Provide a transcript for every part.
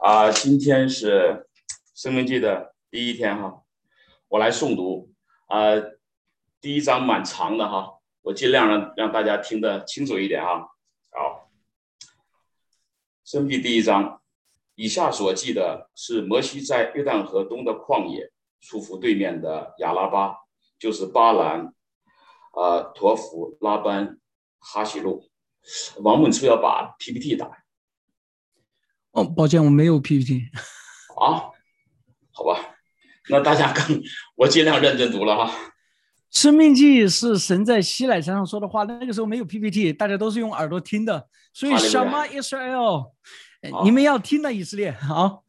啊，今天是《生命记》的第一天哈，我来诵读啊，第一章蛮长的哈，我尽量让让大家听得清楚一点哈。好，《生命记》第一章，以下所记的是摩西在约旦河东的旷野，出伏对面的亚拉巴，就是巴兰、啊陀弗、拉班、哈西路。王猛是要把 PPT 打。哦，抱歉，我没有 PPT。啊，好吧，那大家更我尽量认真读了哈。生命记是神在西乃山上说的话，那个时候没有 PPT，大家都是用耳朵听的，所以什么 Israel，你们要听的以色列好。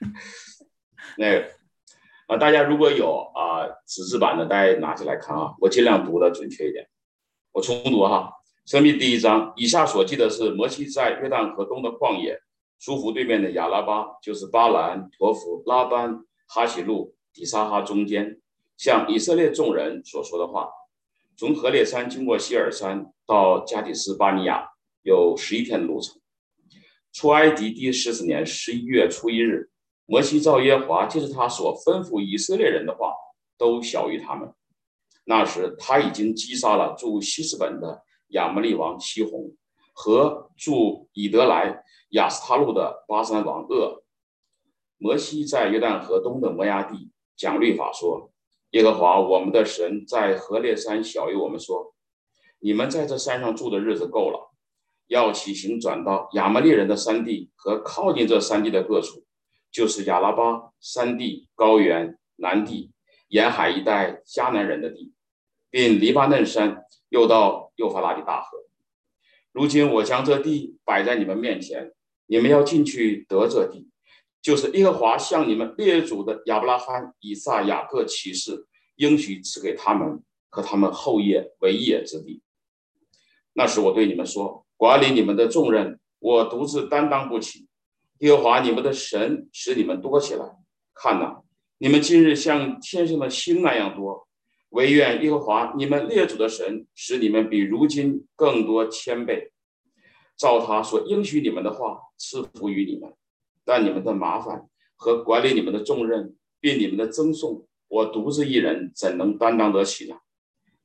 那个啊，大家如果有啊纸质版的，大家拿起来看啊，我尽量读的准确一点，我重读哈。生命第一章，以下所记的是摩西在约旦河东的旷野。舒服对面的亚拉巴，就是巴兰、陀弗、拉班、哈喜路、底沙哈中间，向以色列众人所说的话。从河烈山经过希尔山到加底斯巴尼亚，有十一天的路程。出埃及第十四年十一月初一日，摩西照耶华就是他所吩咐以色列人的话，都晓谕他们。那时他已经击杀了驻西斯本的亚摩利王西宏和驻以德来。亚斯塔路的巴山王鄂摩西在约旦河东的摩崖地讲律法说：“耶和华我们的神在河烈山小于我们说，你们在这山上住的日子够了，要起行转到亚摩利人的山地和靠近这山地的各处，就是亚拉巴山地、高原、南地、沿海一带迦南人的地，并黎巴嫩山，又到幼发拉底大河。如今我将这地摆在你们面前。”你们要进去得这地，就是耶和华向你们列祖的亚伯拉罕、以撒、雅各起誓，应许赐给他们和他们后业为业之地。那时我对你们说，管理你们的重任，我独自担当不起。耶和华你们的神使你们多起来。看呐，你们今日像天上的星那样多。唯愿耶和华你们列祖的神使你们比如今更多千倍。照他所应许你们的话赐福于你们，但你们的麻烦和管理你们的重任，并你们的赠送，我独自一人怎能担当得起呢？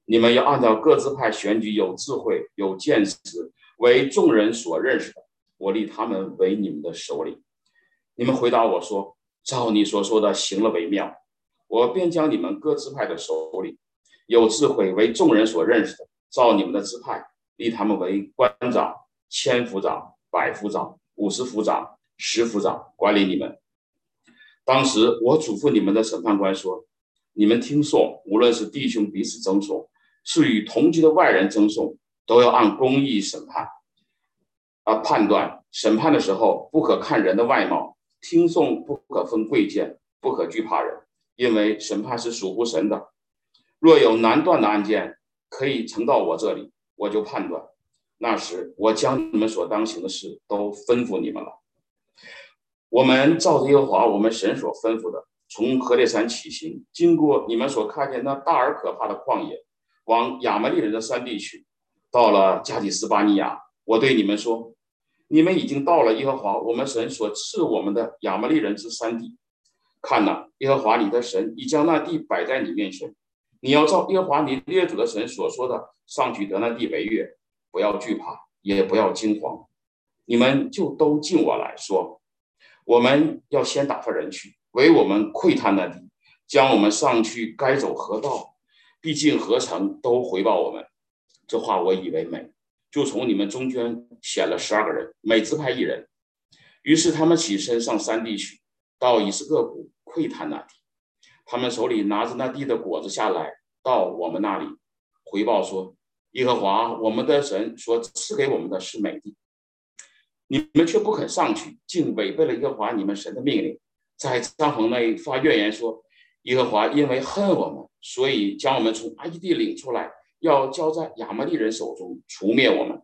你们要按照各自派选举有智慧、有见识、为众人所认识的，我立他们为你们的首领。你们回答我说：“照你所说的行了为妙。”我便将你们各支派的首领，有智慧为众人所认识的，照你们的支派立他们为官长。千夫长、百夫长、五十夫长、十夫长管理你们。当时我嘱咐你们的审判官说：“你们听讼，无论是弟兄彼此争讼，是与同居的外人争讼，都要按公义审判。啊，判断审判的时候，不可看人的外貌；听讼不可分贵贱，不可惧怕人，因为审判是属乎神的。若有难断的案件，可以呈到我这里，我就判断。”那时，我将你们所当行的事都吩咐你们了。我们照着耶和华我们神所吩咐的，从河烈山起行，经过你们所看见那大而可怕的旷野，往亚摩利人的山地去。到了加底斯巴尼亚，我对你们说：你们已经到了耶和华我们神所赐我们的亚摩利人之山地。看呐，耶和华你的神已将那地摆在你面前，你要照耶和华你列祖的神所说的，上去得那地为业。不要惧怕，也不要惊慌，你们就都进我来说，我们要先打发人去为我们窥探那地，将我们上去该走何道，毕竟何城都回报我们。这话我以为美，就从你们中间选了十二个人，每支派一人。于是他们起身上山地去，到以斯各谷窥探那地。他们手里拿着那地的果子下来，到我们那里回报说。耶和华我们的神所赐给我们的是美地，你们却不肯上去，竟违背了耶和华你们神的命令，在帐篷内发怨言说：耶和华因为恨我们，所以将我们从埃及地领出来，要交在亚摩利人手中，除灭我们。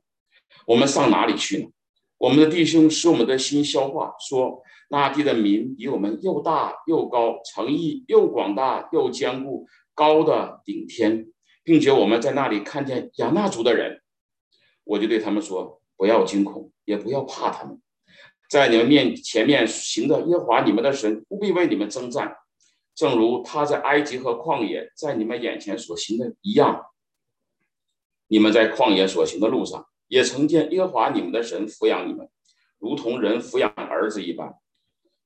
我们上哪里去呢？我们的弟兄使我们的心消化，说那地的民比我们又大又高，诚意又广大又坚固，高的顶天。并且我们在那里看见亚纳族的人，我就对他们说：不要惊恐，也不要怕他们。在你们面前面行的耶和华你们的神不必为你们征战，正如他在埃及和旷野在你们眼前所行的一样。你们在旷野所行的路上，也曾见耶和华你们的神抚养你们，如同人抚养儿子一般，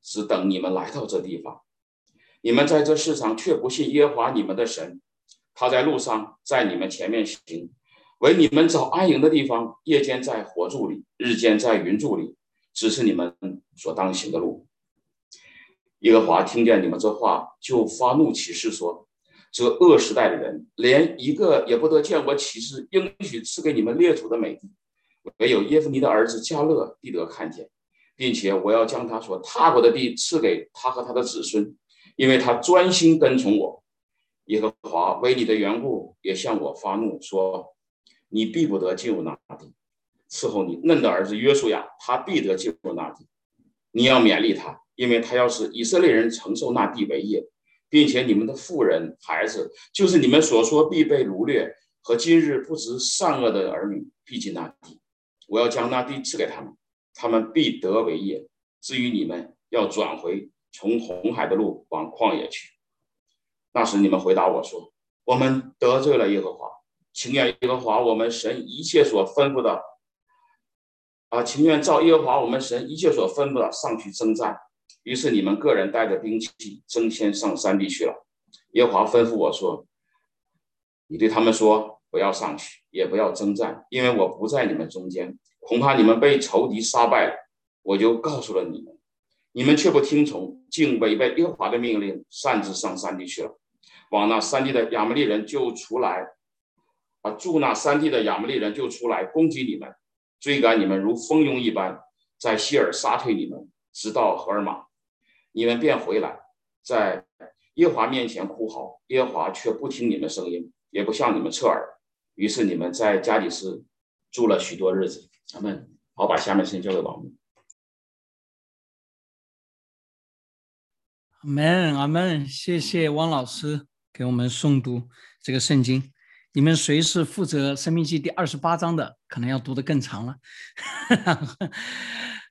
只等你们来到这地方。你们在这世上却不信耶和华你们的神，他在路上在你们前面行，为你们找安营的地方，夜间在火柱里，日间在云柱里，指示你们所当行的路。耶和华听见你们这话，就发怒起誓说：这恶时代的人，连一个也不得见我起誓应许赐给你们列祖的美地，唯有耶夫尼的儿子加勒必得看见，并且我要将他所踏过的地赐给他和他的子孙。因为他专心跟从我，耶和华为你的缘故也向我发怒，说：“你必不得进入那地。伺候你嫩的儿子约书亚，他必得进入那地。你要勉励他，因为他要是以色列人承受那地为业，并且你们的妇人、孩子，就是你们所说必被掳掠和今日不知善恶的儿女，必进那地。我要将那地赐给他们，他们必得为业。至于你们，要转回。”从红海的路往旷野去。那时你们回答我说：“我们得罪了耶和华，情愿耶和华我们神一切所吩咐的啊，情愿照耶和华我们神一切所吩咐的上去征战。”于是你们个人带着兵器争先上山地去了。耶和华吩咐我说：“你对他们说，不要上去，也不要征战，因为我不在你们中间，恐怕你们被仇敌杀败了。我就告诉了你们。”你们却不听从，竟违背耶和华的命令，擅自上山地去了。往那山地的亚摩利人就出来，啊，住那山地的亚摩利人就出来攻击你们，追赶你们如蜂拥一般，在希尔杀退你们，直到荷尔玛，你们便回来，在耶和华面前哭嚎，耶和华却不听你们声音，也不向你们侧耳。于是你们在加底斯住了许多日子。咱们好，把下面先交给王木。阿门，阿门！谢谢汪老师给我们诵读这个圣经。你们谁是负责《生命记》第二十八章的？可能要读得更长了。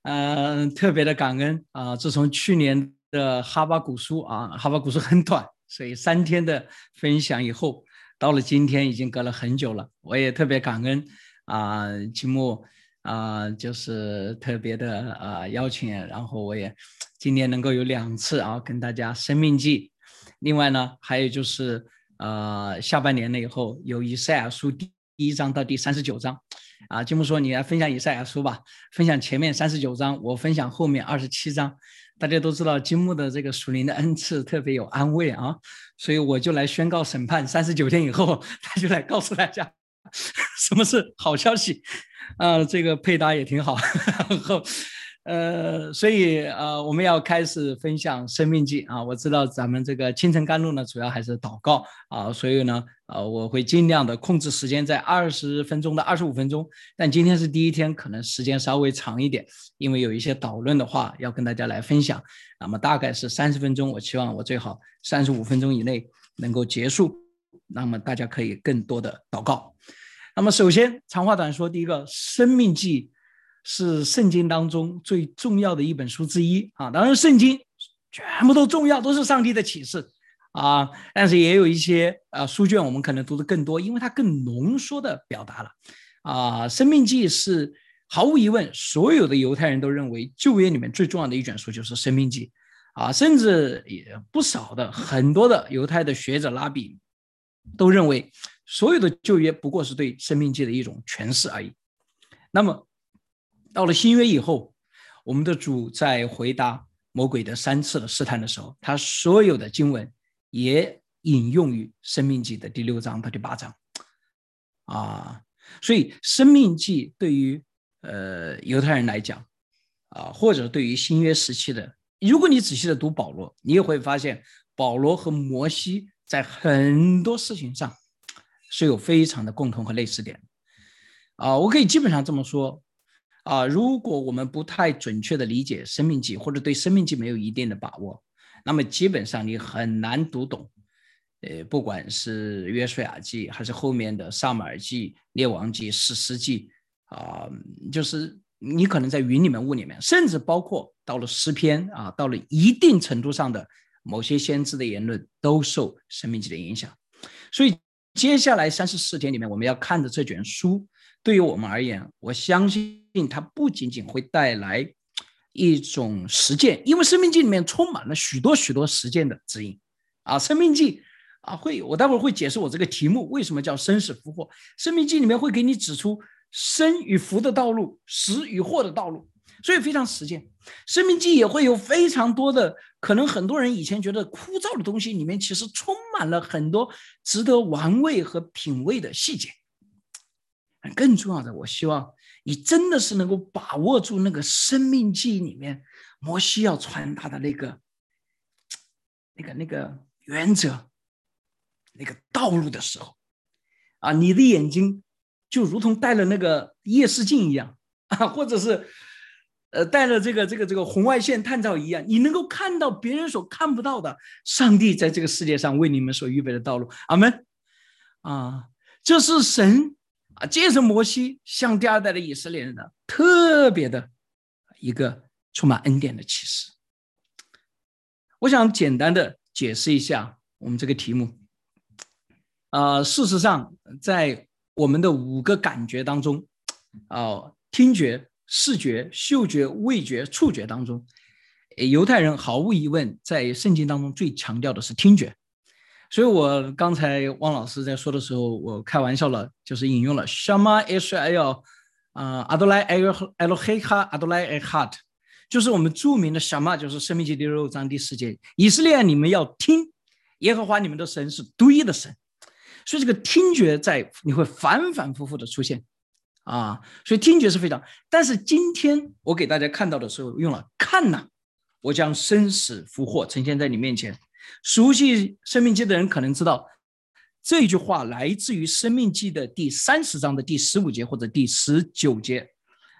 嗯，特别的感恩啊！自从去年的哈巴古书啊，哈巴古书很短，所以三天的分享以后，到了今天已经隔了很久了。我也特别感恩啊，金木。啊，就是特别的啊邀请，然后我也今年能够有两次啊跟大家生命记，另外呢还有就是呃下半年了以后有以赛亚书第一章到第三十九章，啊金木说你来分享以赛亚书吧，分享前面三十九章，我分享后面二十七章，大家都知道金木的这个属灵的恩赐特别有安慰啊，所以我就来宣告审判，三十九天以后 他就来告诉大家 什么是好消息。啊，这个配搭也挺好，然后，呃，所以呃，我们要开始分享生命记啊。我知道咱们这个清晨甘露呢，主要还是祷告啊，所以呢，呃，我会尽量的控制时间在二十分钟到二十五分钟。但今天是第一天，可能时间稍微长一点，因为有一些导论的话要跟大家来分享。那么大概是三十分钟，我希望我最好三十五分钟以内能够结束，那么大家可以更多的祷告。那么，首先长话短说，第一个，《生命记》是圣经当中最重要的一本书之一啊。当然，圣经全部都重要，都是上帝的启示啊。但是也有一些啊书卷，我们可能读的更多，因为它更浓缩的表达了啊。《生命记》是毫无疑问，所有的犹太人都认为旧约里面最重要的一卷书就是《生命记》啊，甚至也不少的很多的犹太的学者拉比都认为。所有的旧约不过是对生命界的一种诠释而已。那么，到了新约以后，我们的主在回答魔鬼的三次的试探的时候，他所有的经文也引用于生命记的第六章到第八章。啊，所以生命记对于呃犹太人来讲，啊，或者对于新约时期的，如果你仔细的读保罗，你也会发现保罗和摩西在很多事情上。是有非常的共同和类似点，啊，我可以基本上这么说，啊，如果我们不太准确的理解生命记，或者对生命记没有一定的把握，那么基本上你很难读懂，呃，不管是约书亚记，还是后面的撒马尔记、列王记、史诗记，啊，就是你可能在云里面、雾里面，甚至包括到了诗篇啊，到了一定程度上的某些先知的言论，都受生命记的影响。所以接下来三十四天里面，我们要看的这卷书，对于我们而言，我相信它不仅仅会带来一种实践，因为生命记里面充满了许多许多实践的指引啊，生命记。啊，会，我待会儿会解释我这个题目为什么叫生死福祸。生命记里面会给你指出生与福的道路，死与祸的道路，所以非常实践。生命记也会有非常多的，可能很多人以前觉得枯燥的东西，里面其实充满了很多值得玩味和品味的细节。更重要的，我希望你真的是能够把握住那个生命记里面摩西要传达的那个、那个、那个原则。那个道路的时候，啊，你的眼睛就如同戴了那个夜视镜一样啊，或者是呃带了这个这个这个红外线探照仪啊，你能够看到别人所看不到的上帝在这个世界上为你们所预备的道路。阿门。啊，这是神啊借着摩西向第二代的以色列人的特别的一个充满恩典的启示。我想简单的解释一下我们这个题目。啊，事实上，在我们的五个感觉当中，啊，听觉、视觉、嗅觉、味觉、触觉当中，犹太人毫无疑问在圣经当中最强调的是听觉。所以我刚才汪老师在说的时候，我开玩笑了，就是引用了 Shama Israel，啊，Adonai Elohim Adonai Echad，就是我们著名的 Shama，就是生命记第六章第四节，以色列你们要听，耶和华你们的神是独一的神。所以这个听觉在你会反反复复的出现，啊，所以听觉是非常。但是今天我给大家看到的时候用了看呐，我将生死福祸呈现在你面前。熟悉生命记的人可能知道，这句话来自于生命记的第三十章的第十五节或者第十九节。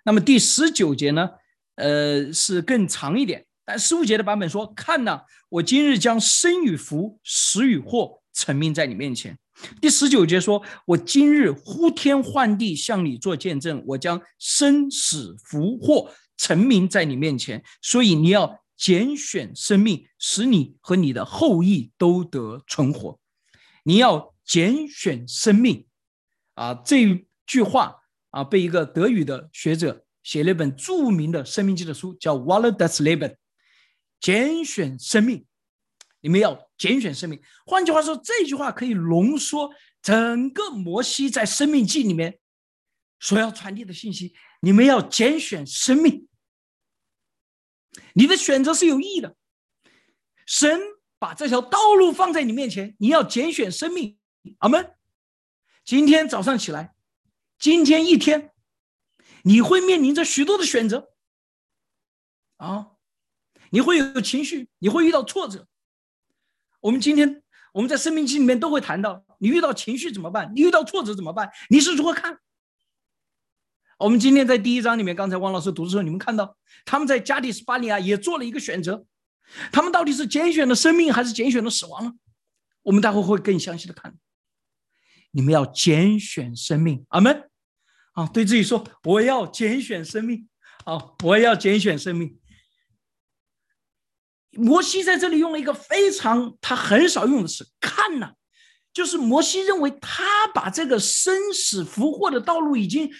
那么第十九节呢，呃，是更长一点，但十五节的版本说：“看呐，我今日将生与福、死与祸呈明在你面前。”第十九节说：“我今日呼天唤地向你做见证，我将生死福祸成名在你面前，所以你要拣选生命，使你和你的后裔都得存活。你要拣选生命。”啊，这句话啊，被一个德语的学者写了一本著名的生命记的书，叫《Waller das Leben》，拣选生命。你们要拣选生命。换句话说，这句话可以浓缩整个摩西在《生命记》里面所要传递的信息。你们要拣选生命，你的选择是有意义的。神把这条道路放在你面前，你要拣选生命。阿门。今天早上起来，今天一天，你会面临着许多的选择啊，你会有情绪，你会遇到挫折。我们今天我们在生命经里面都会谈到，你遇到情绪怎么办？你遇到挫折怎么办？你是如何看？我们今天在第一章里面，刚才汪老师读的时候，你们看到他们在加迪斯巴利亚也做了一个选择，他们到底是拣选了生命还是拣选了死亡呢？我们待会会更详细的看。你们要拣选生命，阿门。啊，对自己说，我要拣选生命，啊，我要拣选生命。摩西在这里用了一个非常他很少用的词“看”呐，就是摩西认为他把这个生死福祸的道路已经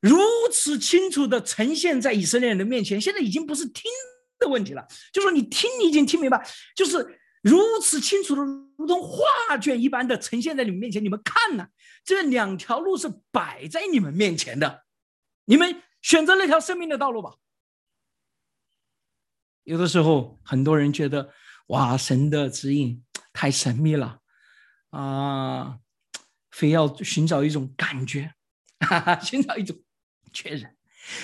如此清楚的呈现在以色列人的面前，现在已经不是听的问题了，就说你听你已经听明白，就是如此清楚的，如同画卷一般的呈现在你们面前。你们看呢，这两条路是摆在你们面前的，你们选择那条生命的道路吧。有的时候，很多人觉得，哇，神的指引太神秘了，啊，非要寻找一种感觉，哈哈，寻找一种确认。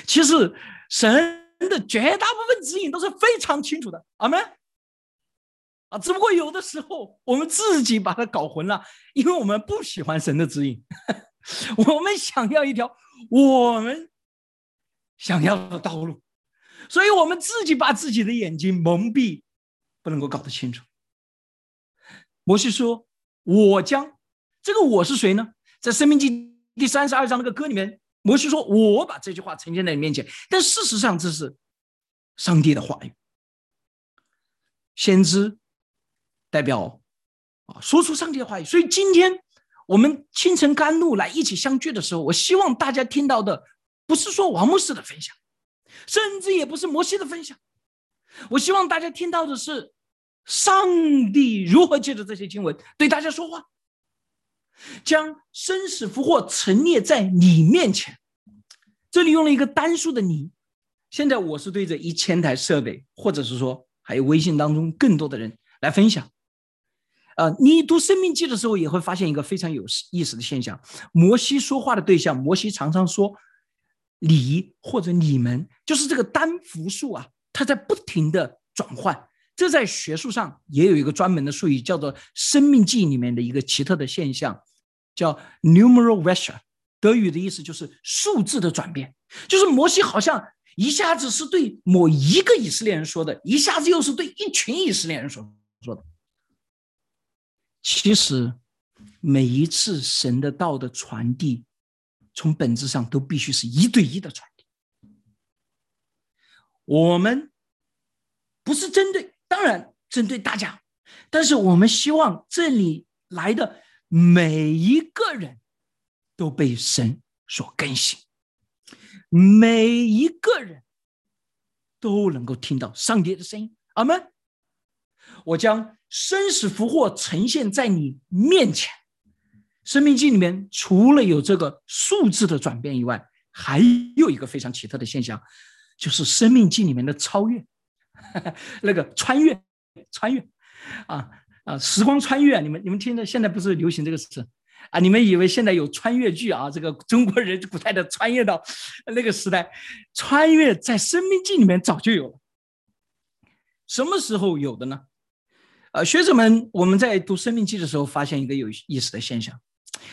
其实，神的绝大部分指引都是非常清楚的，阿门。啊，只不过有的时候我们自己把它搞混了，因为我们不喜欢神的指引，我们想要一条我们想要的道路。所以我们自己把自己的眼睛蒙蔽，不能够搞得清楚。摩西说：“我将这个我是谁呢？在《生命记》第三十二章那个歌里面摩西说：“我把这句话呈现在你面前。”但事实上，这是上帝的话语。先知代表啊，说出上帝的话语。所以今天我们清晨甘露来一起相聚的时候，我希望大家听到的不是说王牧师的分享，甚至也不是摩西的分享。我希望大家听到的是上帝如何借着这些经文对大家说话，将生死福祸陈列在你面前。这里用了一个单数的“你”。现在我是对着一千台设备，或者是说。还有微信当中更多的人来分享，呃，你读《生命记》的时候也会发现一个非常有意思的现象：摩西说话的对象，摩西常常说“你”或者“你们”，就是这个单复数啊，它在不停的转换。这在学术上也有一个专门的术语，叫做《生命记》里面的一个奇特的现象，叫 “numeral wechsel”。德语的意思就是数字的转变，就是摩西好像。一下子是对某一个以色列人说的，一下子又是对一群以色列人说说的。其实，每一次神的道的传递，从本质上都必须是一对一的传递。我们不是针对，当然针对大家，但是我们希望这里来的每一个人都被神所更新。每一个人都能够听到上帝的声音，阿门。我将生死福祸呈现在你面前。生命记里面除了有这个数字的转变以外，还有一个非常奇特的现象，就是生命记里面的超越，那个穿越，穿越，啊啊，时光穿越，你们你们听着，现在不是流行这个词。啊！你们以为现在有穿越剧啊？这个中国人古代的穿越到 那个时代，穿越在《生命记》里面早就有了。什么时候有的呢？呃，学者们，我们在读《生命记》的时候，发现一个有意思的现象：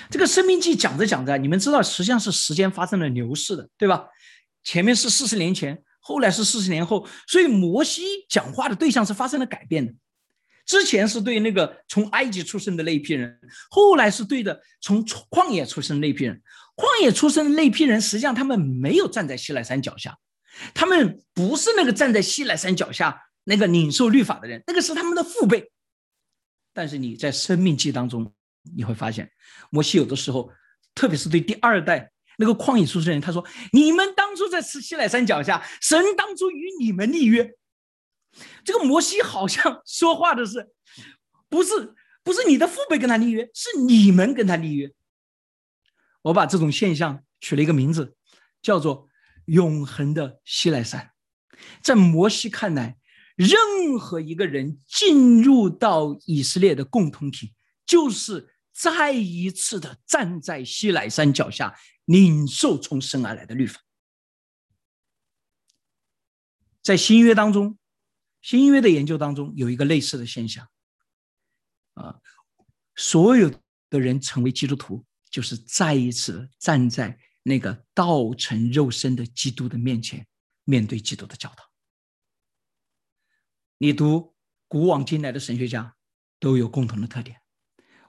这个《生命记》讲着讲着，你们知道，实际上是时间发生了流逝的，对吧？前面是四十年前，后来是四十年后，所以摩西讲话的对象是发生了改变的。之前是对那个从埃及出生的那一批人，后来是对的从旷野出生那一批人。旷野出生的那批人，实际上他们没有站在西奈山脚下，他们不是那个站在西奈山脚下那个领受律法的人，那个是他们的父辈。但是你在生命记当中，你会发现，摩西有的时候，特别是对第二代那个旷野出生人，他说：“你们当初在西奈山脚下，神当初与你们立约。”这个摩西好像 说话的是，不是不是你的父辈跟他立约，是你们跟他立约。我把这种现象取了一个名字，叫做“永恒的西奈山”。在摩西看来，任何一个人进入到以色列的共同体，就是再一次的站在西奈山脚下，领受从神而来的律法。在新约当中。新约的研究当中有一个类似的现象，啊，所有的人成为基督徒，就是再一次站在那个道成肉身的基督的面前，面对基督的教导。你读古往今来的神学家都有共同的特点，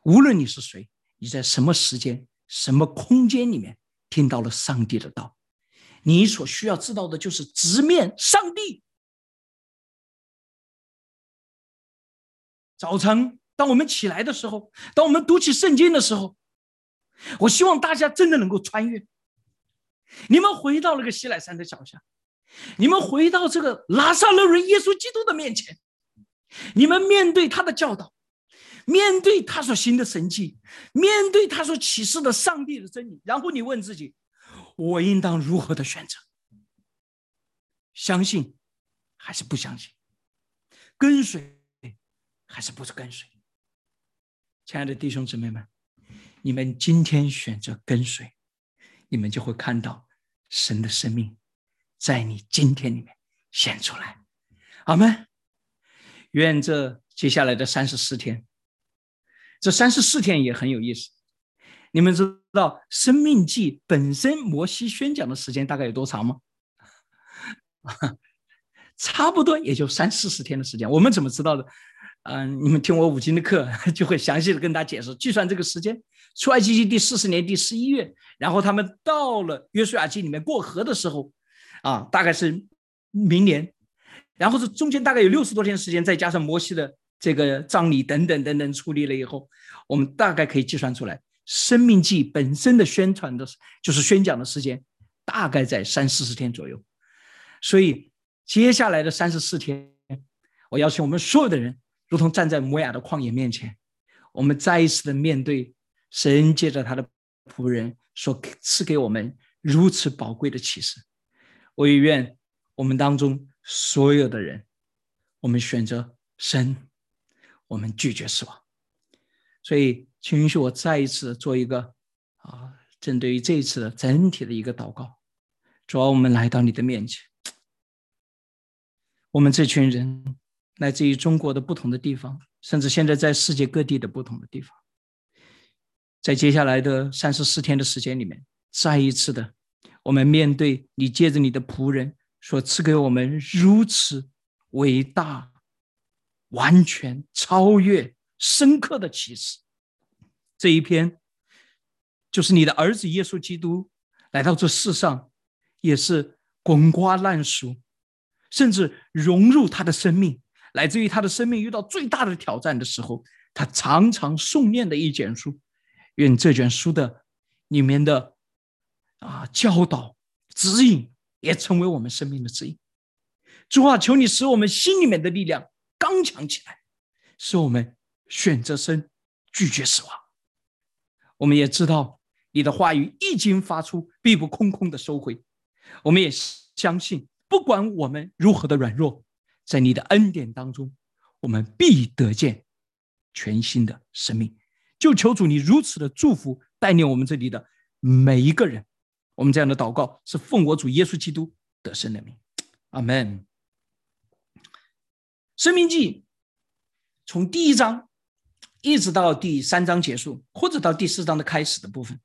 无论你是谁，你在什么时间、什么空间里面听到了上帝的道，你所需要知道的就是直面上帝。早晨，当我们起来的时候，当我们读起圣经的时候，我希望大家真的能够穿越。你们回到那个西奈山的脚下，你们回到这个拉萨勒人耶稣基督的面前，你们面对他的教导，面对他所行的神迹，面对他所启示的上帝的真理，然后你问自己：我应当如何的选择？相信还是不相信？跟随？还是不是跟随？亲爱的弟兄姊妹们，你们今天选择跟随，你们就会看到神的生命在你今天里面显出来。阿门。愿这接下来的三十四天，这三十四天也很有意思。你们知道《生命记》本身摩西宣讲的时间大概有多长吗？差不多也就三四十天的时间。我们怎么知道的？嗯，你们听我五经的课 就会详细的跟大家解释计算这个时间。出埃及记第四十年第十一月，然后他们到了约书亚记里面过河的时候，啊，大概是明年，然后是中间大概有六十多天时间，再加上摩西的这个葬礼等等等等处理了以后，我们大概可以计算出来，生命记本身的宣传的，就是宣讲的时间，大概在三四十天左右。所以接下来的三十四天，我邀请我们所有的人。如同站在摩亚的旷野面前，我们再一次的面对神借着他的仆人所赐给我们如此宝贵的启示。我也愿我们当中所有的人，我们选择神，我们拒绝死亡。所以，请允许我再一次做一个啊，针对于这一次的整体的一个祷告。主要我们来到你的面前，我们这群人。来自于中国的不同的地方，甚至现在在世界各地的不同的地方，在接下来的三十四天的时间里面，再一次的，我们面对你借着你的仆人所赐给我们如此伟大、完全、超越、深刻的启示，这一篇就是你的儿子耶稣基督来到这世上，也是滚瓜烂熟，甚至融入他的生命。来自于他的生命遇到最大的挑战的时候，他常常诵念的一卷书。愿这卷书的里面的啊教导指引，也成为我们生命的指引。主啊，求你使我们心里面的力量刚强起来，使我们选择生，拒绝死亡。我们也知道你的话语一经发出，必不空空的收回。我们也相信，不管我们如何的软弱。在你的恩典当中，我们必得见全新的生命。就求主你如此的祝福带领我们这里的每一个人。我们这样的祷告是奉我主耶稣基督得胜的名，阿门。生命记从第一章一直到第三章结束，或者到第四章的开始的部分，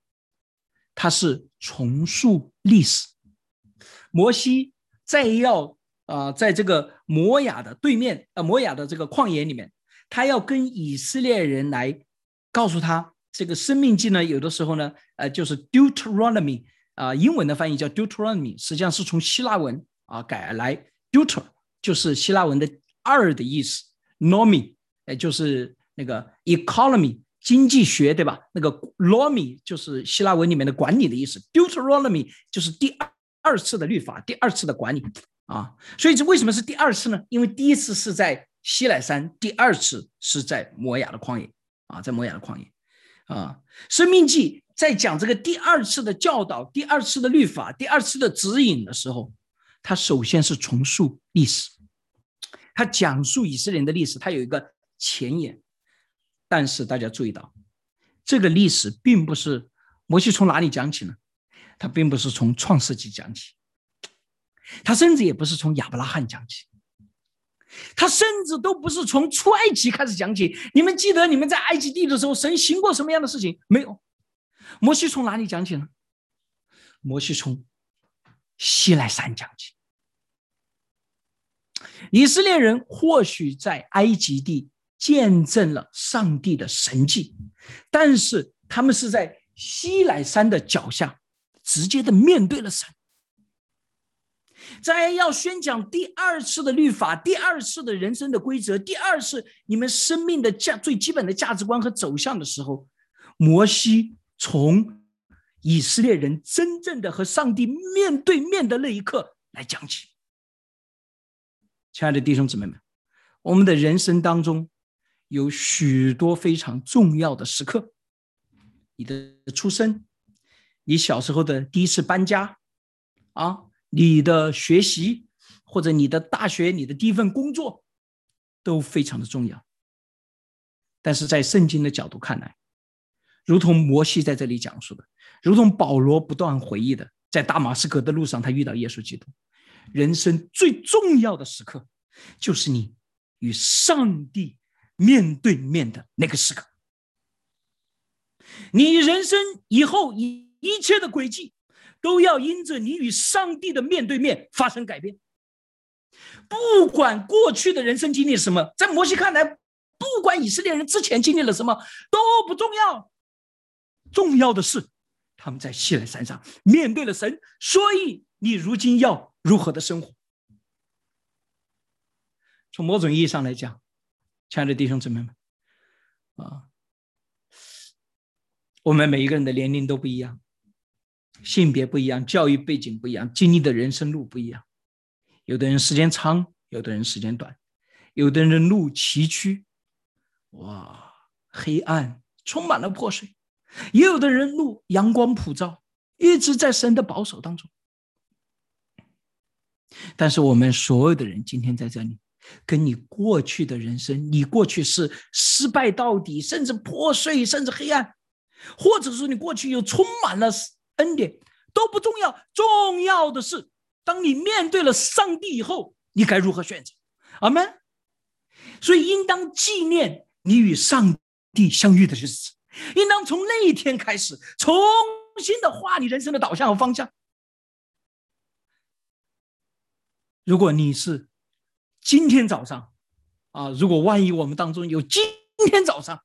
它是重塑历史。摩西再要。啊，在这个摩雅的对面，呃，摩雅的这个旷野里面，他要跟以色列人来告诉他，这个生命记呢，有的时候呢，呃，就是 Deuteronomy 啊，英文的翻译叫 Deuteronomy，实际上是从希腊文啊改来 Deuter，就是希腊文的二的意思，Nomi，哎，就是那个 economy 经济学，对吧？那个 Nomi 就是希腊文里面的管理的意思，Deuteronomy 就是第二二次的律法，第二次的管理。啊，所以这为什么是第二次呢？因为第一次是在西乃山，第二次是在摩亚的旷野啊，在摩亚的旷野啊。生命记在讲这个第二次的教导、第二次的律法、第二次的指引的时候，它首先是重塑历史，他讲述以色列人的历史，他有一个前言。但是大家注意到，这个历史并不是摩西从哪里讲起呢？他并不是从创世纪讲起。他甚至也不是从亚伯拉罕讲起，他甚至都不是从出埃及开始讲起。你们记得你们在埃及地的时候，神行过什么样的事情没有？摩西从哪里讲起呢？摩西从西奈山讲起。以色列人或许在埃及地见证了上帝的神迹，但是他们是在西奈山的脚下，直接的面对了神。在要宣讲第二次的律法，第二次的人生的规则，第二次你们生命的价最基本的价值观和走向的时候，摩西从以色列人真正的和上帝面对面的那一刻来讲起。亲爱的弟兄姊妹们，我们的人生当中有许多非常重要的时刻，你的出生，你小时候的第一次搬家，啊。你的学习，或者你的大学，你的第一份工作，都非常的重要。但是在圣经的角度看来，如同摩西在这里讲述的，如同保罗不断回忆的，在大马士革的路上，他遇到耶稣基督。人生最重要的时刻，就是你与上帝面对面的那个时刻。你人生以后一一切的轨迹。都要因着你与上帝的面对面发生改变。不管过去的人生经历什么，在摩西看来不管以色列人之前经历了什么都不重要，重要的是他们在西奈山上面对了神，所以你如今要如何的生活？从某种意义上来讲，亲爱的弟兄姊妹们，啊，我们每一个人的年龄都不一样，性别不一样，教育背景不一样，经历的人生路不一样。有的人时间长，有的人时间短，有的人路崎岖，哇，黑暗充满了破碎；也有的人路阳光普照，一直在神的保守当中。但是我们所有的人今天在这里。跟你过去的人生，你过去是失败到底，甚至破碎，甚至黑暗，或者说你过去又充满了恩典，都不重要。重要的是，当你面对了上帝以后，你该如何选择？阿门。所以，应当纪念你与上帝相遇的日子，应当从那一天开始，重新的画你人生的导向和方向。如果你是。今天早上，啊，如果万一我们当中有今天早上，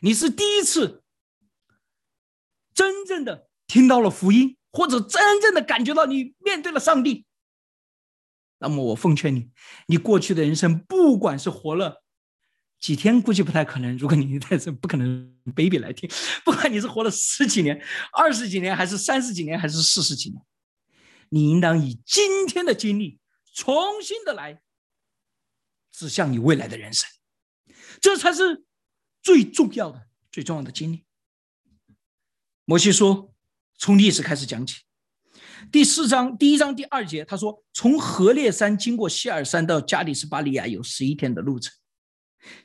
你是第一次真正的听到了福音，或者真正的感觉到你面对了上帝，那么我奉劝你，你过去的人生，不管是活了几天，估计不太可能。如果你在这，不可能 baby 来听。不管你是活了十几年、二十几年，还是三十几年，还是四十几年，你应当以今天的经历重新的来。指向你未来的人生，这才是最重要的、最重要的经历。摩西说：“从历史开始讲起。”第四章第一章第二节，他说：“从河烈山经过希尔山到加里斯巴利亚有十一天的路程。”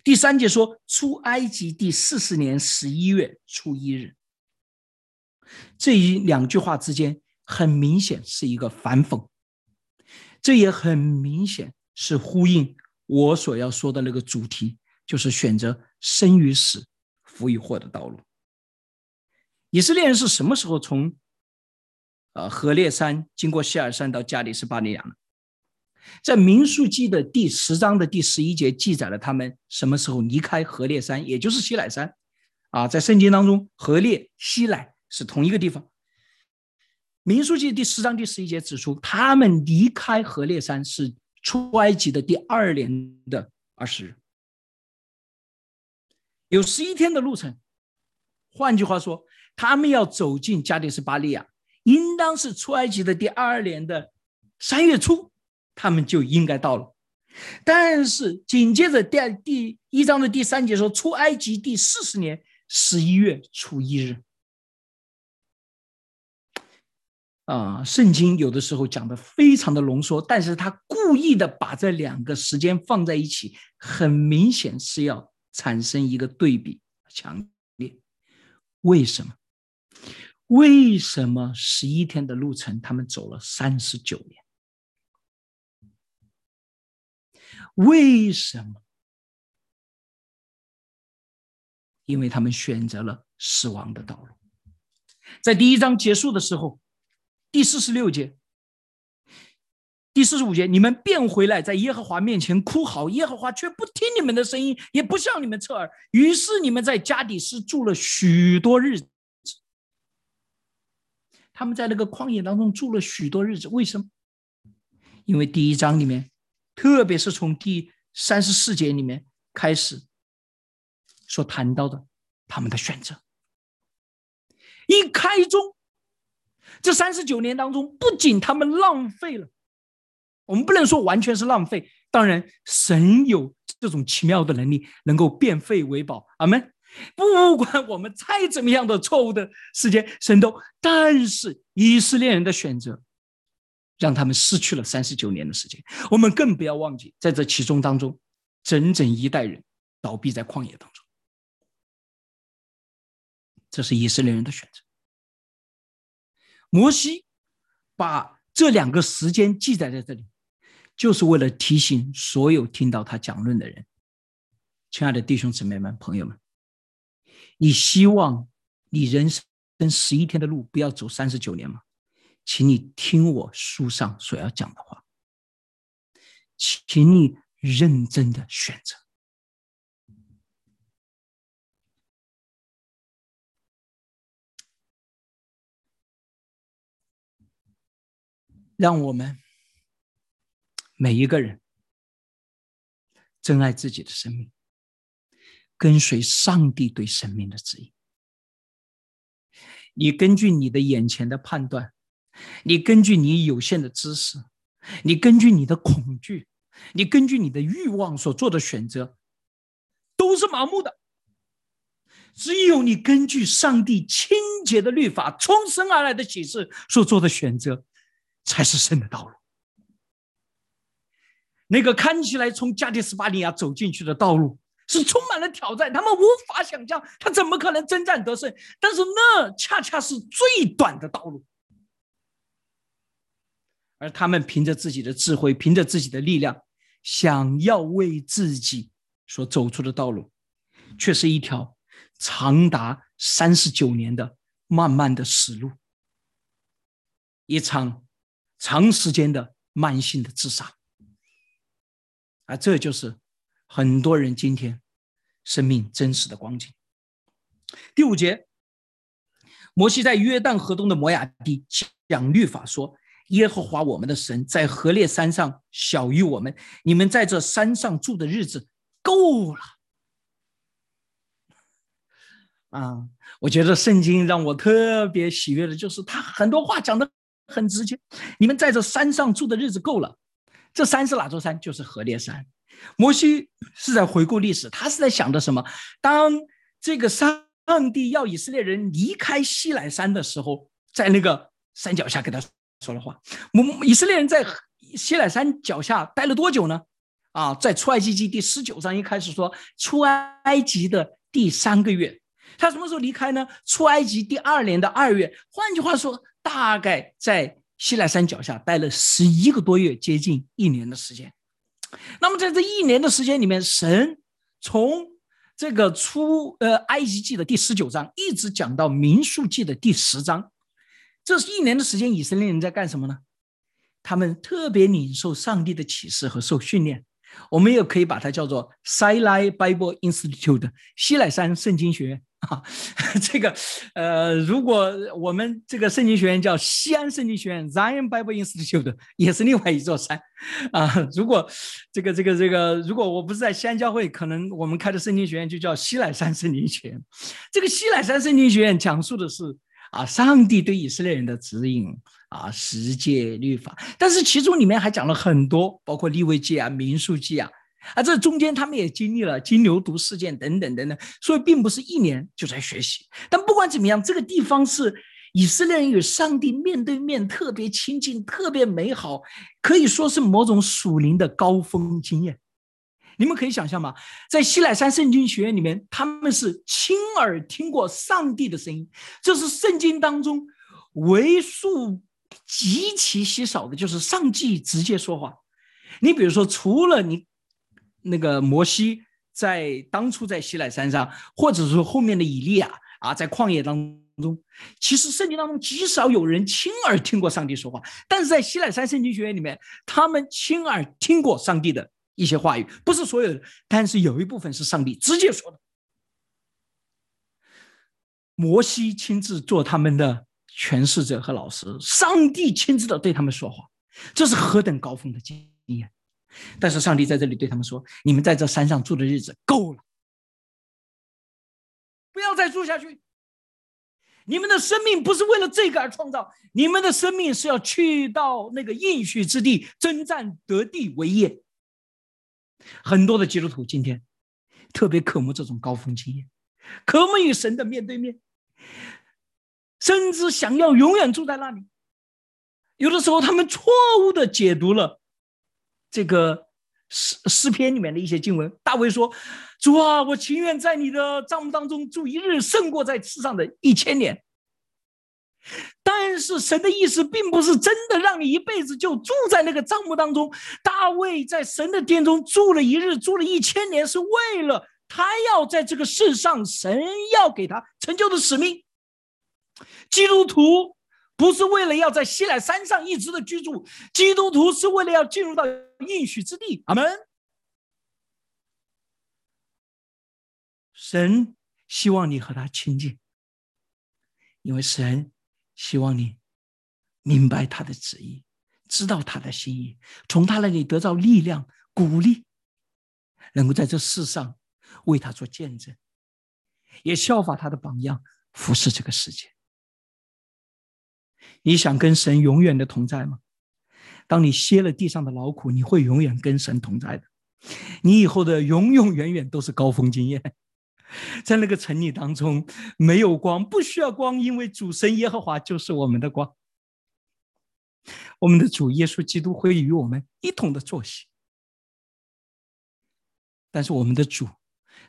第三节说：“出埃及第四十年十一月初一日。”这一两句话之间很明显是一个反讽，这也很明显是呼应。我所要说的那个主题，就是选择生与死、福与祸的道路。以色列人是什么时候从呃河烈山经过希尔山到加里斯巴利亚呢？在民数记的第十章的第十一节记载了他们什么时候离开河烈山，也就是西乃山。啊，在圣经当中，河烈、西乃是同一个地方。民数记第十章第十一节指出，他们离开河烈山是。出埃及的第二年的二十日，有十一天的路程。换句话说，他们要走进加迪斯巴利亚，应当是出埃及的第二年的三月初，他们就应该到了。但是紧接着第第一章的第三节说，出埃及第四十年十一月初一日。啊，圣经有的时候讲的非常的浓缩，但是他故意的把这两个时间放在一起，很明显是要产生一个对比强烈。为什么？为什么十一天的路程他们走了三十九年？为什么？因为他们选择了死亡的道路。在第一章结束的时候。第四十六节，第四十五节，你们变回来，在耶和华面前哭嚎，耶和华却不听你们的声音，也不向你们侧耳。于是你们在加底斯住了许多日子。他们在那个旷野当中住了许多日子，为什么？因为第一章里面，特别是从第三十四节里面开始所谈到的他们的选择，一开中。这三十九年当中，不仅他们浪费了，我们不能说完全是浪费。当然，神有这种奇妙的能力，能够变废为宝。阿门。不管我们再怎么样的错误的时间，神都。但是以色列人的选择，让他们失去了三十九年的时间。我们更不要忘记，在这其中当中，整整一代人倒闭在旷野当中。这是以色列人的选择。摩西把这两个时间记载在这里，就是为了提醒所有听到他讲论的人，亲爱的弟兄姊妹们、朋友们，你希望你人生十一天的路不要走三十九年吗？请你听我书上所要讲的话，请你认真的选择，让我们每一个人珍爱自己的生命，跟随上帝对生命的指引。你根据你的眼前的判断，你根据你有限的知识，你根据你的恐惧，你根据你的欲望所做的选择，都是盲目的。只有你根据上帝清洁的律法、重生而来的启示所做的选择，才是神的道路。那个看起来从加迪斯巴尼亚走进去的道路是充满了挑战，他们无法想象他怎么可能征战得胜。但是那恰恰是最短的道路，而他们凭着自己的智慧，凭着自己的力量，想要为自己所走出的道路，却是一条。长达三十九年的漫漫的死路，一场长时间的慢性的自杀，啊，这就是很多人今天生命真实的光景。第五节，摩西在约旦河东的摩亚地讲律法说：“耶和华我们的神在河烈山上小于我们，你们在这山上住的日子够了。”啊，我觉得圣经让我特别喜悦的就是他很多话讲的很直接。你们在这山上住的日子够了，这山是哪座山？就是河烈山。摩西是在回顾历史，他是在想的什么？当这个上帝要以色列人离开西乃山的时候，在那个山脚下跟他说了话。摩以色列人在西乃山脚下待了多久呢？啊，在出埃及记第十九章一开始说出埃及的第三个月。他什么时候离开呢？出埃及第二年的二月。换句话说，大概在西奈山脚下待了十一个多月，接近一年的时间。那么在这一年的时间里面，神从这个出呃埃及记的第十九章，一直讲到民数记的第十章，这是一年的时间，以色列人在干什么呢？他们特别领受上帝的启示和受训练。我们也可以把它叫做 Sinai Bible Institute 西奈山圣经学院。啊，这个，呃，如果我们这个圣经学院叫西安圣经学院 （Zion Bible Institute），也是另外一座山，啊，如果这个这个这个，如果我不是在西安教会，可能我们开的圣经学院就叫西乃山圣经学院。这个西乃山圣经学院讲述的是啊，上帝对以色列人的指引啊，十诫律法，但是其中里面还讲了很多，包括立位记啊、民数记啊。啊，这中间他们也经历了金牛犊事件等等等等，所以并不是一年就在学习。但不管怎么样，这个地方是以色列人与上帝面对面特别亲近、特别美好，可以说是某种属灵的高峰经验。你们可以想象吗？在西乃山圣经学院里面，他们是亲耳听过上帝的声音，这是圣经当中为数极其稀少的，就是上帝直接说话。你比如说，除了你。那个摩西在当初在西奈山上，或者说后面的以利亚啊，在旷野当中，其实圣经当中极少有人亲耳听过上帝说话。但是在西奈山圣经学院里面，他们亲耳听过上帝的一些话语，不是所有的，但是有一部分是上帝直接说的。摩西亲自做他们的诠释者和老师，上帝亲自的对他们说话，这是何等高峰的经验！但是上帝在这里对他们说：“你们在这山上住的日子够了，不要再住下去。你们的生命不是为了这个而创造，你们的生命是要去到那个应许之地，征战得地为业。”很多的基督徒今天特别渴慕这种高峰经验，渴慕与神的面对面，甚至想要永远住在那里。有的时候，他们错误的解读了。这个诗诗篇里面的一些经文，大卫说：“主啊，我情愿在你的帐幕当中住一日，胜过在世上的一千年。”但是神的意思并不是真的让你一辈子就住在那个帐幕当中。大卫在神的殿中住了一日，住了一千年，是为了他要在这个世上神要给他成就的使命。基督徒。不是为了要在西乃山上一直的居住，基督徒是为了要进入到应许之地。阿门。神希望你和他亲近，因为神希望你明白他的旨意，知道他的心意，从他那里得到力量、鼓励，能够在这世上为他做见证，也效法他的榜样，服侍这个世界。你想跟神永远的同在吗？当你歇了地上的劳苦，你会永远跟神同在的。你以后的永永远远都是高峰经验。在那个城里当中，没有光，不需要光，因为主神耶和华就是我们的光。我们的主耶稣基督会与我们一同的作息。但是我们的主，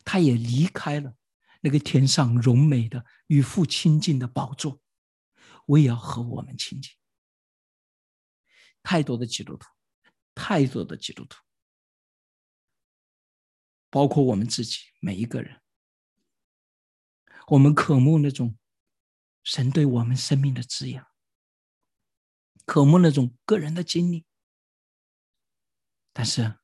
他也离开了那个天上荣美的与父亲近的宝座，我也要和我们亲近。太多的基督徒，太多的基督徒，包括我们自己每一个人。我们渴慕那种神对我们生命的滋养，渴慕那种个人的经历。但是，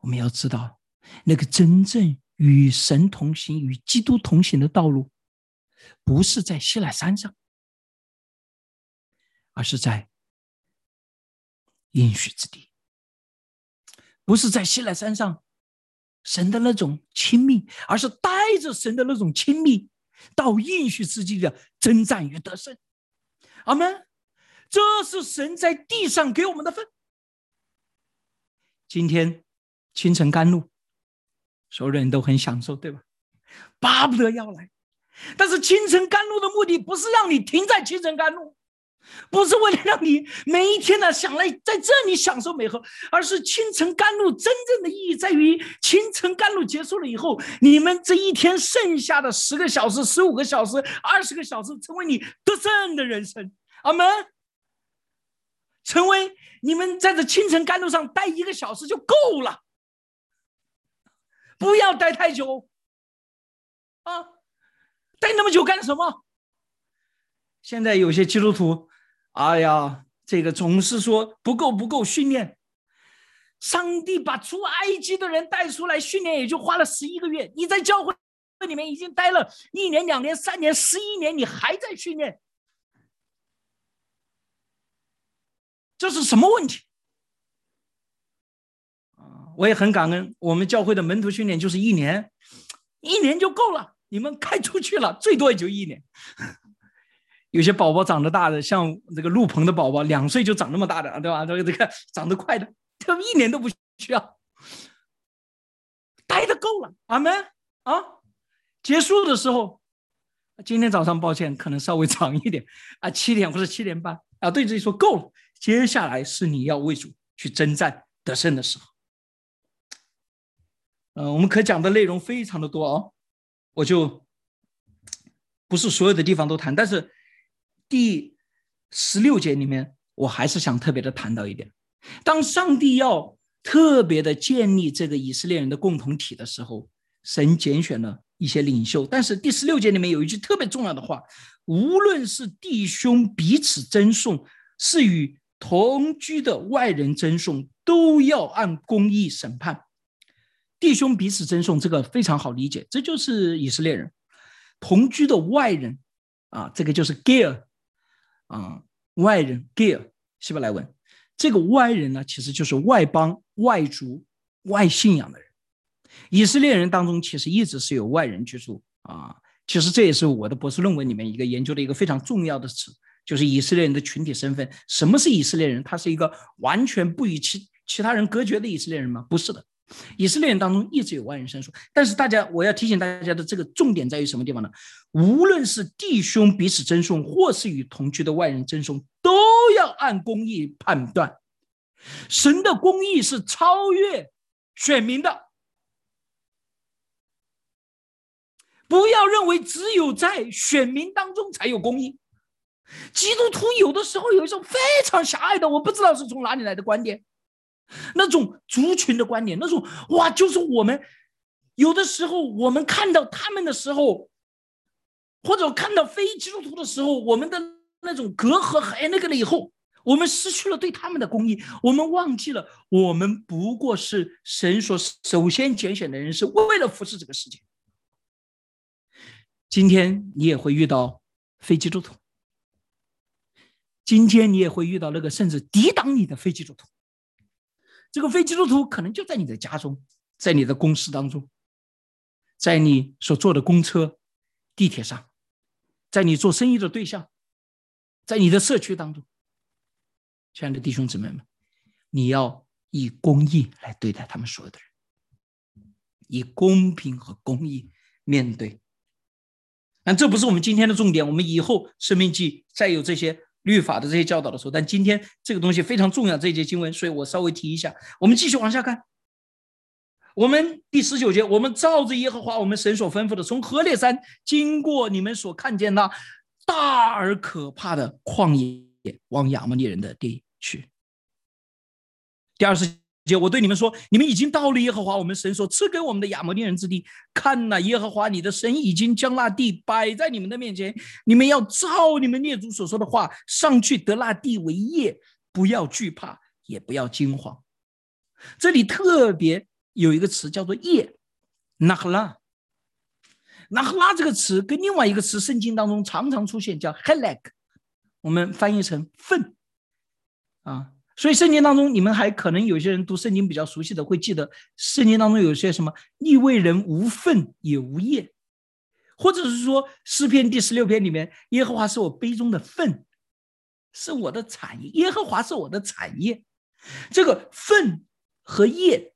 我们要知道，那个真正与神同行、与基督同行的道路，不是在西奈山上，而是在应许之地；不是在西奈山上，神的那种亲密，而是带着神的那种亲密。到应许之地的征战与得胜，阿门。这是神在地上给我们的份。今天清晨甘露，所有人都很享受，对吧？巴不得要来。但是清晨甘露的目的不是让你停在清晨甘露。不是为了让你每一天呢想来在这里享受美好，而是清晨甘露真正的意义在于清晨甘露结束了以后，你们这一天剩下的十个小时、十五个小时、二十个小时，成为你得胜的人生。阿门。成为你们在这清晨甘露上待一个小时就够了，不要待太久。啊，待那么久干什么？现在有些基督徒。哎呀，这个总是说不够不够训练。上帝把出埃及的人带出来训练，也就花了十一个月。你在教会里面已经待了一年、两年、三年、十一年，你还在训练，这是什么问题？我也很感恩，我们教会的门徒训练就是一年，一年就够了。你们开出去了，最多也就一年。有些宝宝长得大的，像这个陆鹏的宝宝，两岁就长那么大的，对吧？这个这个长得快的，他们一年都不需要，待的够了。阿门啊！结束的时候，今天早上抱歉，可能稍微长一点啊，七点或者七点半啊，对自己说够了。接下来是你要为主去征战得胜的时候。嗯，我们可讲的内容非常的多哦，我就不是所有的地方都谈，但是。第十六节里面，我还是想特别的谈到一点：当上帝要特别的建立这个以色列人的共同体的时候，神拣选了一些领袖。但是第十六节里面有一句特别重要的话：无论是弟兄彼此赠送，是与同居的外人赠送，都要按公义审判。弟兄彼此赠送，这个非常好理解，这就是以色列人同居的外人啊，这个就是 gear。啊，外人 gear 希伯来文，这个外人呢，其实就是外邦、外族、外信仰的人。以色列人当中，其实一直是有外人居住啊。其实这也是我的博士论文里面一个研究的一个非常重要的词，就是以色列人的群体身份。什么是以色列人？他是一个完全不与其其他人隔绝的以色列人吗？不是的。以色列人当中一直有外人申诉，但是大家，我要提醒大家的这个重点在于什么地方呢？无论是弟兄彼此赠送，或是与同居的外人赠送，都要按公义判断。神的公义是超越选民的，不要认为只有在选民当中才有公义。基督徒有的时候有一种非常狭隘的，我不知道是从哪里来的观点。那种族群的观点，那种哇，就是我们有的时候，我们看到他们的时候，或者看到非基督徒的时候，我们的那种隔阂还那个了以后，我们失去了对他们的公义，我们忘记了，我们不过是神所首先拣选的人，是为了服侍这个世界。今天你也会遇到非基督徒，今天你也会遇到那个甚至抵挡你的非基督徒。这个非基督徒可能就在你的家中，在你的公司当中，在你所坐的公车、地铁上，在你做生意的对象，在你的社区当中。亲爱的弟兄姊妹们，你要以公义来对待他们所有的人，以公平和公义面对。但这不是我们今天的重点。我们以后生命记再有这些律法的这些教导的时候，但今天这个东西非常重要，这一节经文，所以我稍微提一下。我们继续往下看，我们第十九节，我们照着耶和华我们神所吩咐的，从何烈山经过你们所看见那大而可怕的旷野，往亚摩利人的地去。第二十。姐，我对你们说，你们已经到了耶和华我们神所赐给我们的亚摩利人之地。看呐，耶和华你的神已经将那地摆在你们的面前，你们要照你们列祖所说的话上去得那地为业，不要惧怕，也不要惊慌。这里特别有一个词叫做“业”，那赫拉，那赫拉这个词跟另外一个词圣经当中常常出现，叫 “helek”，我们翻译成“粪”，啊。所以圣经当中，你们还可能有些人读圣经比较熟悉的，会记得圣经当中有些什么“立位人无份也无业”，或者是说诗篇第十六篇里面，耶和华是我杯中的份，是我的产业。耶和华是我的产业。这个份和业，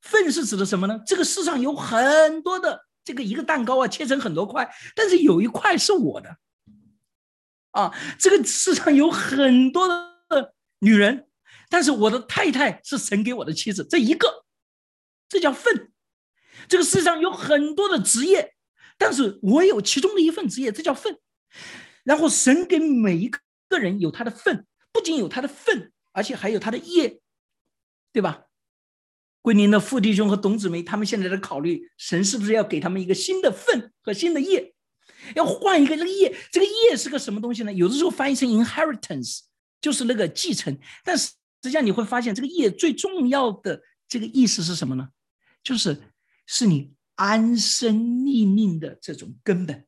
份是指的什么呢？这个世上有很多的这个一个蛋糕啊，切成很多块，但是有一块是我的。啊，这个世上有很多的。女人，但是我的太太是神给我的妻子，这一个，这叫份。这个世上有很多的职业，但是我有其中的一份职业，这叫份。然后神给每一个人有他的份，不仅有他的份，而且还有他的业，对吧？桂林的傅弟兄和董姊妹，他们现在在考虑，神是不是要给他们一个新的份和新的业，要换一个这个业。这个业是个什么东西呢？有的时候翻译成 inheritance。就是那个继承，但是实际上你会发现，这个业最重要的这个意思是什么呢？就是是你安身立命的这种根本。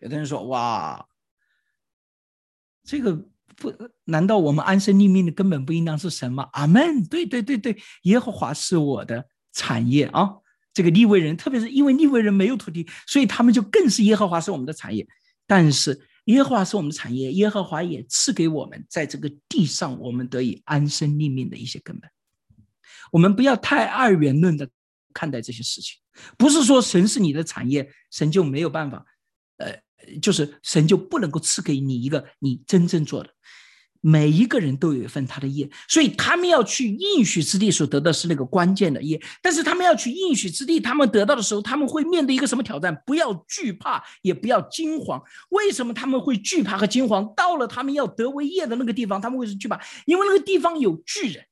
有的人说：“哇，这个不难道我们安身立命的根本不应当是神吗？”阿门。对对对对，耶和华是我的产业啊！这个利未人，特别是因为利未人没有土地，所以他们就更是耶和华是我们的产业。但是。耶和华是我们的产业，耶和华也赐给我们在这个地上我们得以安身立命的一些根本。我们不要太二元论的看待这些事情，不是说神是你的产业，神就没有办法，呃，就是神就不能够赐给你一个你真正做的。每一个人都有一份他的业，所以他们要去应许之地所得的是那个关键的业。但是他们要去应许之地，他们得到的时候，他们会面对一个什么挑战？不要惧怕，也不要惊慌。为什么他们会惧怕和惊慌？到了他们要得为业的那个地方，他们会是惧怕，因为那个地方有巨人，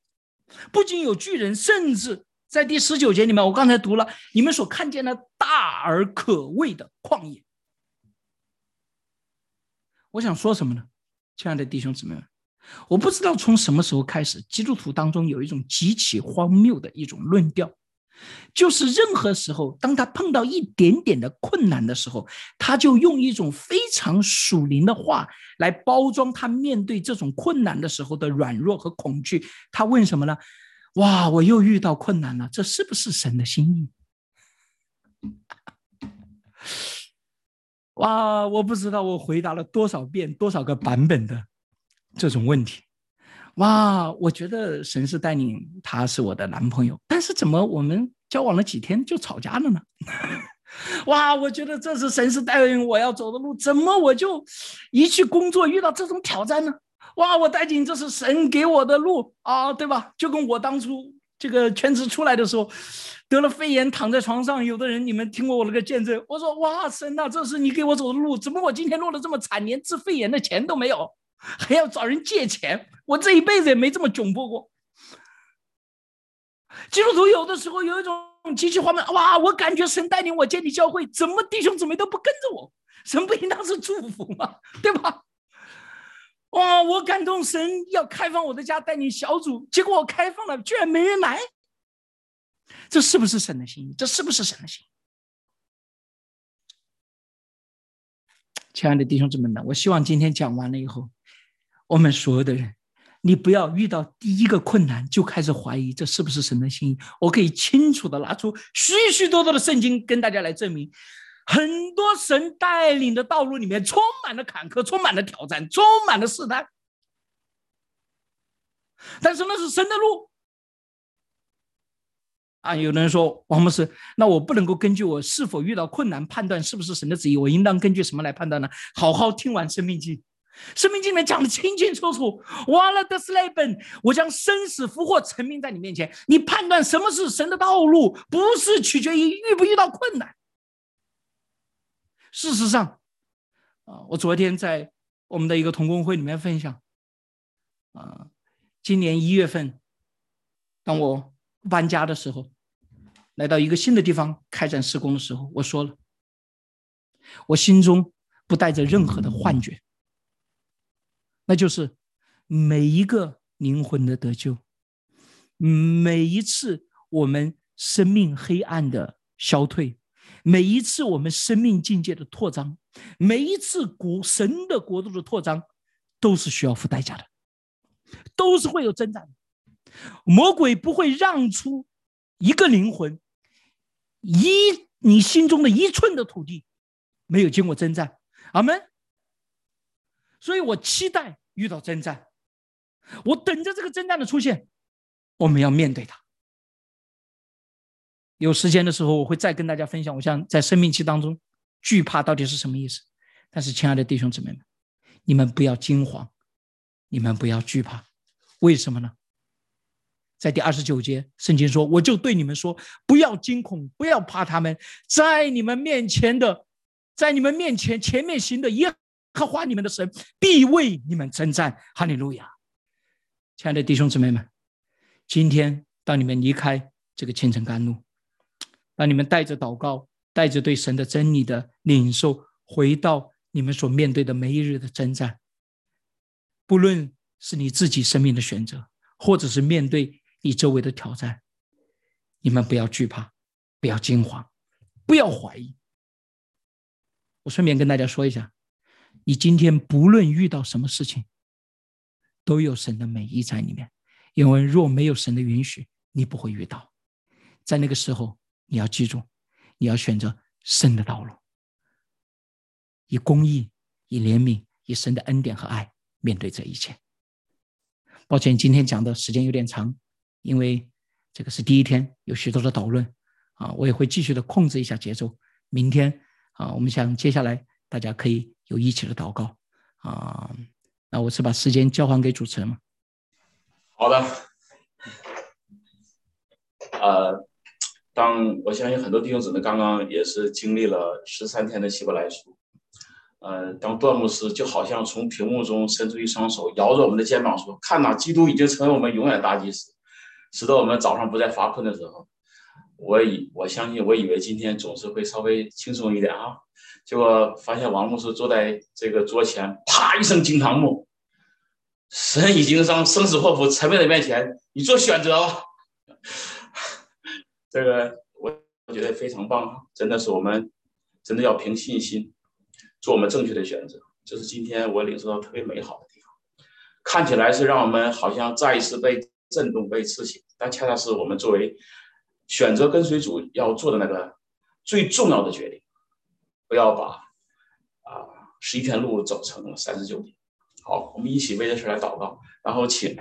不仅有巨人，甚至在第十九节里面，我刚才读了，你们所看见的大而可畏的旷野。我想说什么呢，亲爱的弟兄姊妹们？我不知道从什么时候开始，基督徒当中有一种极其荒谬的一种论调，就是任何时候，当他碰到一点点的困难的时候，他就用一种非常属灵的话来包装他面对这种困难的时候的软弱和恐惧。他问什么呢？哇，我又遇到困难了，这是不是神的心意？哇，我不知道我回答了多少遍、多少个版本的。这种问题，哇！我觉得神是带领，他是我的男朋友，但是怎么我们交往了几天就吵架了呢？哇！我觉得这是神是带领我要走的路，怎么我就一去工作遇到这种挑战呢？哇！我带领这是神给我的路啊，对吧？就跟我当初这个全职出来的时候，得了肺炎躺在床上，有的人你们听过我那个见证，我说哇，神呐，这是你给我走的路，怎么我今天落得这么惨，连治肺炎的钱都没有？还要找人借钱，我这一辈子也没这么窘迫过。基督徒有的时候有一种极其荒谬，哇！我感觉神带领我建立教会，怎么弟兄姊妹都不跟着我？神不应当是祝福吗？对吧？哇！我感动神要开放我的家，带领小组，结果我开放了，居然没人来。这是不是神的心意？这是不是神的心？亲爱的弟兄姊妹们，我希望今天讲完了以后，我们所有的人，你不要遇到第一个困难就开始怀疑这是不是神的心意。我可以清楚的拿出许许多多的圣经跟大家来证明，很多神带领的道路里面充满了坎坷，充满了挑战，充满了试探。但是那是神的路。啊，有的人说王牧师，那我不能够根据我是否遇到困难判断是不是神的旨意，我应当根据什么来判断呢？好好听完《生命记》，《生命经》里面讲的清清楚楚。完了的 s l a b e n 我将生死福祸陈明在你面前，你判断什么是神的道路，不是取决于遇不遇到困难。事实上，啊，我昨天在我们的一个同工会里面分享，啊，今年一月份，当我搬家的时候。来到一个新的地方开展施工的时候，我说了，我心中不带着任何的幻觉，那就是每一个灵魂的得救，每一次我们生命黑暗的消退，每一次我们生命境界的扩张，每一次国神的国度的扩张，都是需要付代价的，都是会有征战。魔鬼不会让出一个灵魂。一你心中的一寸的土地，没有经过征战，阿门。所以我期待遇到征战，我等着这个征战的出现，我们要面对它。有时间的时候，我会再跟大家分享，我想在生命期当中，惧怕到底是什么意思。但是，亲爱的弟兄姊妹们，你们不要惊慌，你们不要惧怕，为什么呢？在第二十九节，圣经说：“我就对你们说，不要惊恐，不要怕他们，在你们面前的，在你们面前前面行的耶和华你们的神必为你们征战。”哈利路亚！亲爱的弟兄姊妹们，今天当你们离开这个清晨甘露，当你们带着祷告，带着对神的真理的领受，回到你们所面对的每一日的征战，不论是你自己生命的选择，或者是面对。你周围的挑战，你们不要惧怕，不要惊慌，不要怀疑。我顺便跟大家说一下，你今天不论遇到什么事情，都有神的美意在里面。因为若没有神的允许，你不会遇到。在那个时候，你要记住，你要选择神的道路，以公义、以怜悯、以神的恩典和爱面对这一切。抱歉，今天讲的时间有点长。因为这个是第一天，有许多的讨论啊，我也会继续的控制一下节奏。明天啊，我们想接下来大家可以有一起的祷告啊。那我是把时间交还给主持人吗？好的。呃，当我相信很多弟兄姊妹刚刚也是经历了十三天的希伯来书，呃，当段牧师就好像从屏幕中伸出一双手，摇着我们的肩膀说：“看呐，基督已经成为我们永远大祭司。”使得我们早上不再发困的时候，我以我相信，我以为今天总是会稍微轻松一点啊，结果发现王牧师坐在这个桌前，啪一声惊堂木，神已经让生死祸福沉在面前，你做选择吧。这个我觉得非常棒，真的是我们真的要凭信心做我们正确的选择，这是今天我领受到特别美好的地方，看起来是让我们好像再一次被。震动被刺激，但恰恰是我们作为选择跟随主要做的那个最重要的决定。不要把啊十一天路走成了三十九天。好，我们一起为这事来祷告，然后请